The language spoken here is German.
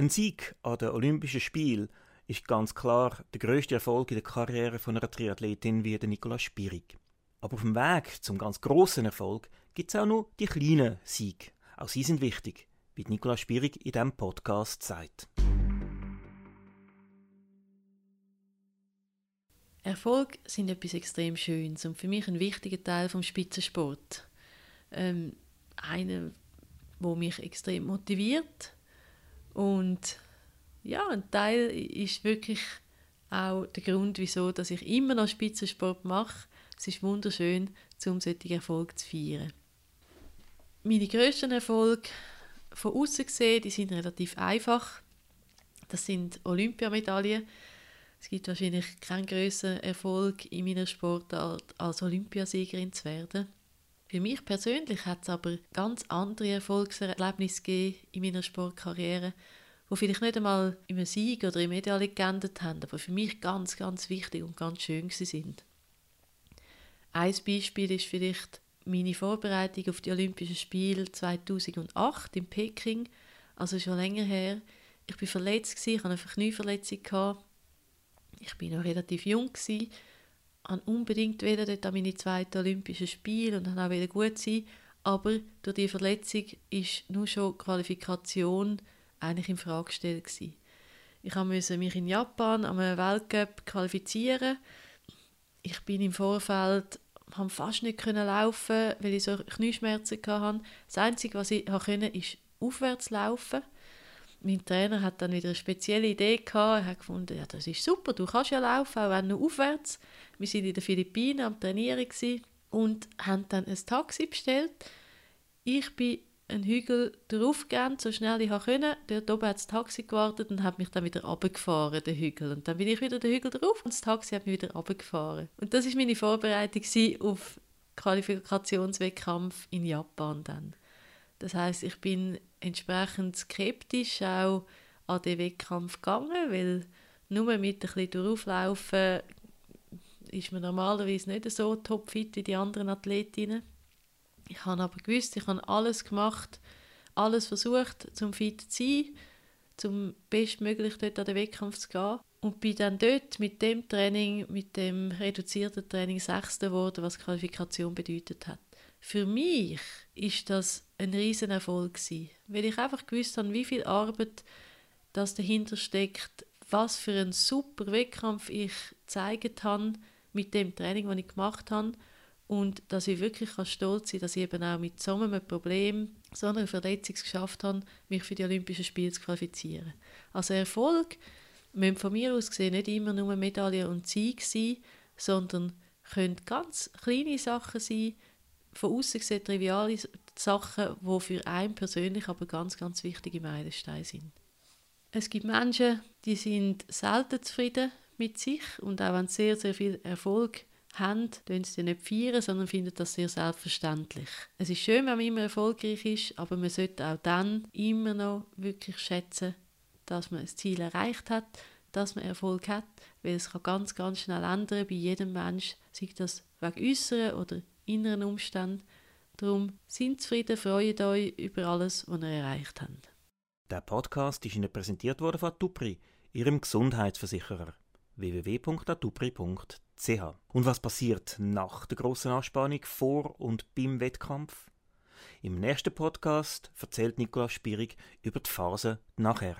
Ein Sieg an den Olympischen Spielen ist ganz klar der größte Erfolg in der Karriere von einer Triathletin wie der Nicola Spirig. Aber auf dem Weg zum ganz großen Erfolg gibt es auch noch die kleinen Siege. Auch sie sind wichtig, wie Nicola Spirig in diesem Podcast sagt. Erfolg sind etwas extrem Schönes und für mich ein wichtiger Teil vom Spitzensport. Ähm, einer, wo mich extrem motiviert und ja, ein Teil ist wirklich auch der Grund, wieso dass ich immer noch Spitzensport mache. Es ist wunderschön, um solchen Erfolg zu feiern. Meine grössten Erfolge von außen gesehen, die sind relativ einfach. Das sind Olympiamedaillen. Es gibt wahrscheinlich keinen größeren Erfolg in meiner Sportart als Olympiasiegerin zu werden. Für mich persönlich hat es aber ganz andere Erfolgserlebnisse gegeben in meiner Sportkarriere, wo vielleicht nicht einmal im Sieg oder im Medaille geendet haben, aber für mich ganz, ganz wichtig und ganz schön sind. Ein Beispiel ist vielleicht meine Vorbereitung auf die Olympischen Spiele 2008 in Peking, also schon länger her. Ich war verletzt ich hatte eine Knieverletzung Ich war noch relativ jung Ich wollte unbedingt wieder dort an meine zweiten Olympischen Spiele und dann auch wieder gut sein, aber durch die Verletzung ist nur schon Qualifikation eigentlich in Frage gestellt gewesen. Ich musste mich in Japan am Weltcup qualifizieren. Ich bin im Vorfeld haben fast nicht können laufen, weil ich so Knieschmerzen hatte. Das Einzige, was ich konnte, ist aufwärts laufen. Mein Trainer hat dann wieder eine spezielle Idee gehabt. Er hat gefunden, ja, das ist super, du kannst ja laufen, auch wenn nur aufwärts. Wir sind in den Philippinen am Trainieren und haben dann ein Taxi bestellt. Ich bin einen Hügel draufgegangen, so schnell ich konnte. Dort oben hat das Taxi gewartet und hat mich dann wieder runtergefahren, den Hügel. Und dann bin ich wieder den Hügel drauf und das Taxi hat mich wieder runtergefahren. Und das war meine Vorbereitung auf Qualifikationswettkampf in Japan dann. Das heißt, ich bin entsprechend skeptisch auch an den Wettkampf gegangen, weil nur mit ein bisschen durchlaufen ist man normalerweise nicht so topfit wie die anderen Athletinnen. Ich habe aber gewusst, ich habe alles gemacht, alles versucht, zum fit zu sein, zum bestmöglich dort an den Wettkampf zu gehen. Und bin dann dort mit dem Training, mit dem reduzierten Training Sechster geworden, was Qualifikation bedeutet hat. Für mich ist das ein Riesenerfolg gewesen, weil ich einfach gewusst habe, wie viel Arbeit das dahinter steckt, was für einen super Wettkampf ich gezeigt habe mit dem Training, das ich gemacht habe und dass ich wirklich stolz sein kann, dass ich eben auch mit so einem Problem, so einer Verletzung geschafft habe, mich für die Olympischen Spiele zu qualifizieren. Also Erfolg müssen von mir aus gesehen nicht immer nur Medaillen und Sieg sein, sondern können ganz kleine Sachen sein, von außen gesehen triviale Sachen, die für einen persönlich aber ganz, ganz wichtige Meilensteine sind. Es gibt Menschen, die sind selten zufrieden mit sich und auch wenn sie sehr, sehr viel Erfolg haben, tun sie nicht feiern, sondern finden das sehr selbstverständlich. Es ist schön, wenn man immer erfolgreich ist, aber man sollte auch dann immer noch wirklich schätzen, dass man das Ziel erreicht hat, dass man Erfolg hat, weil es kann ganz, ganz schnell ändern bei jedem Mensch, sei das wegen äußeren oder inneren Umständen. Darum sind zufrieden, freut euch über alles, was ihr erreicht habt. Der Podcast ist Ihnen präsentiert worden von Tupri, Ihrem Gesundheitsversicherer www.atupri.ch. Und was passiert nach der großen Anspannung vor und beim Wettkampf? Im nächsten Podcast erzählt Nikolaus Spierig über die Phase nachher.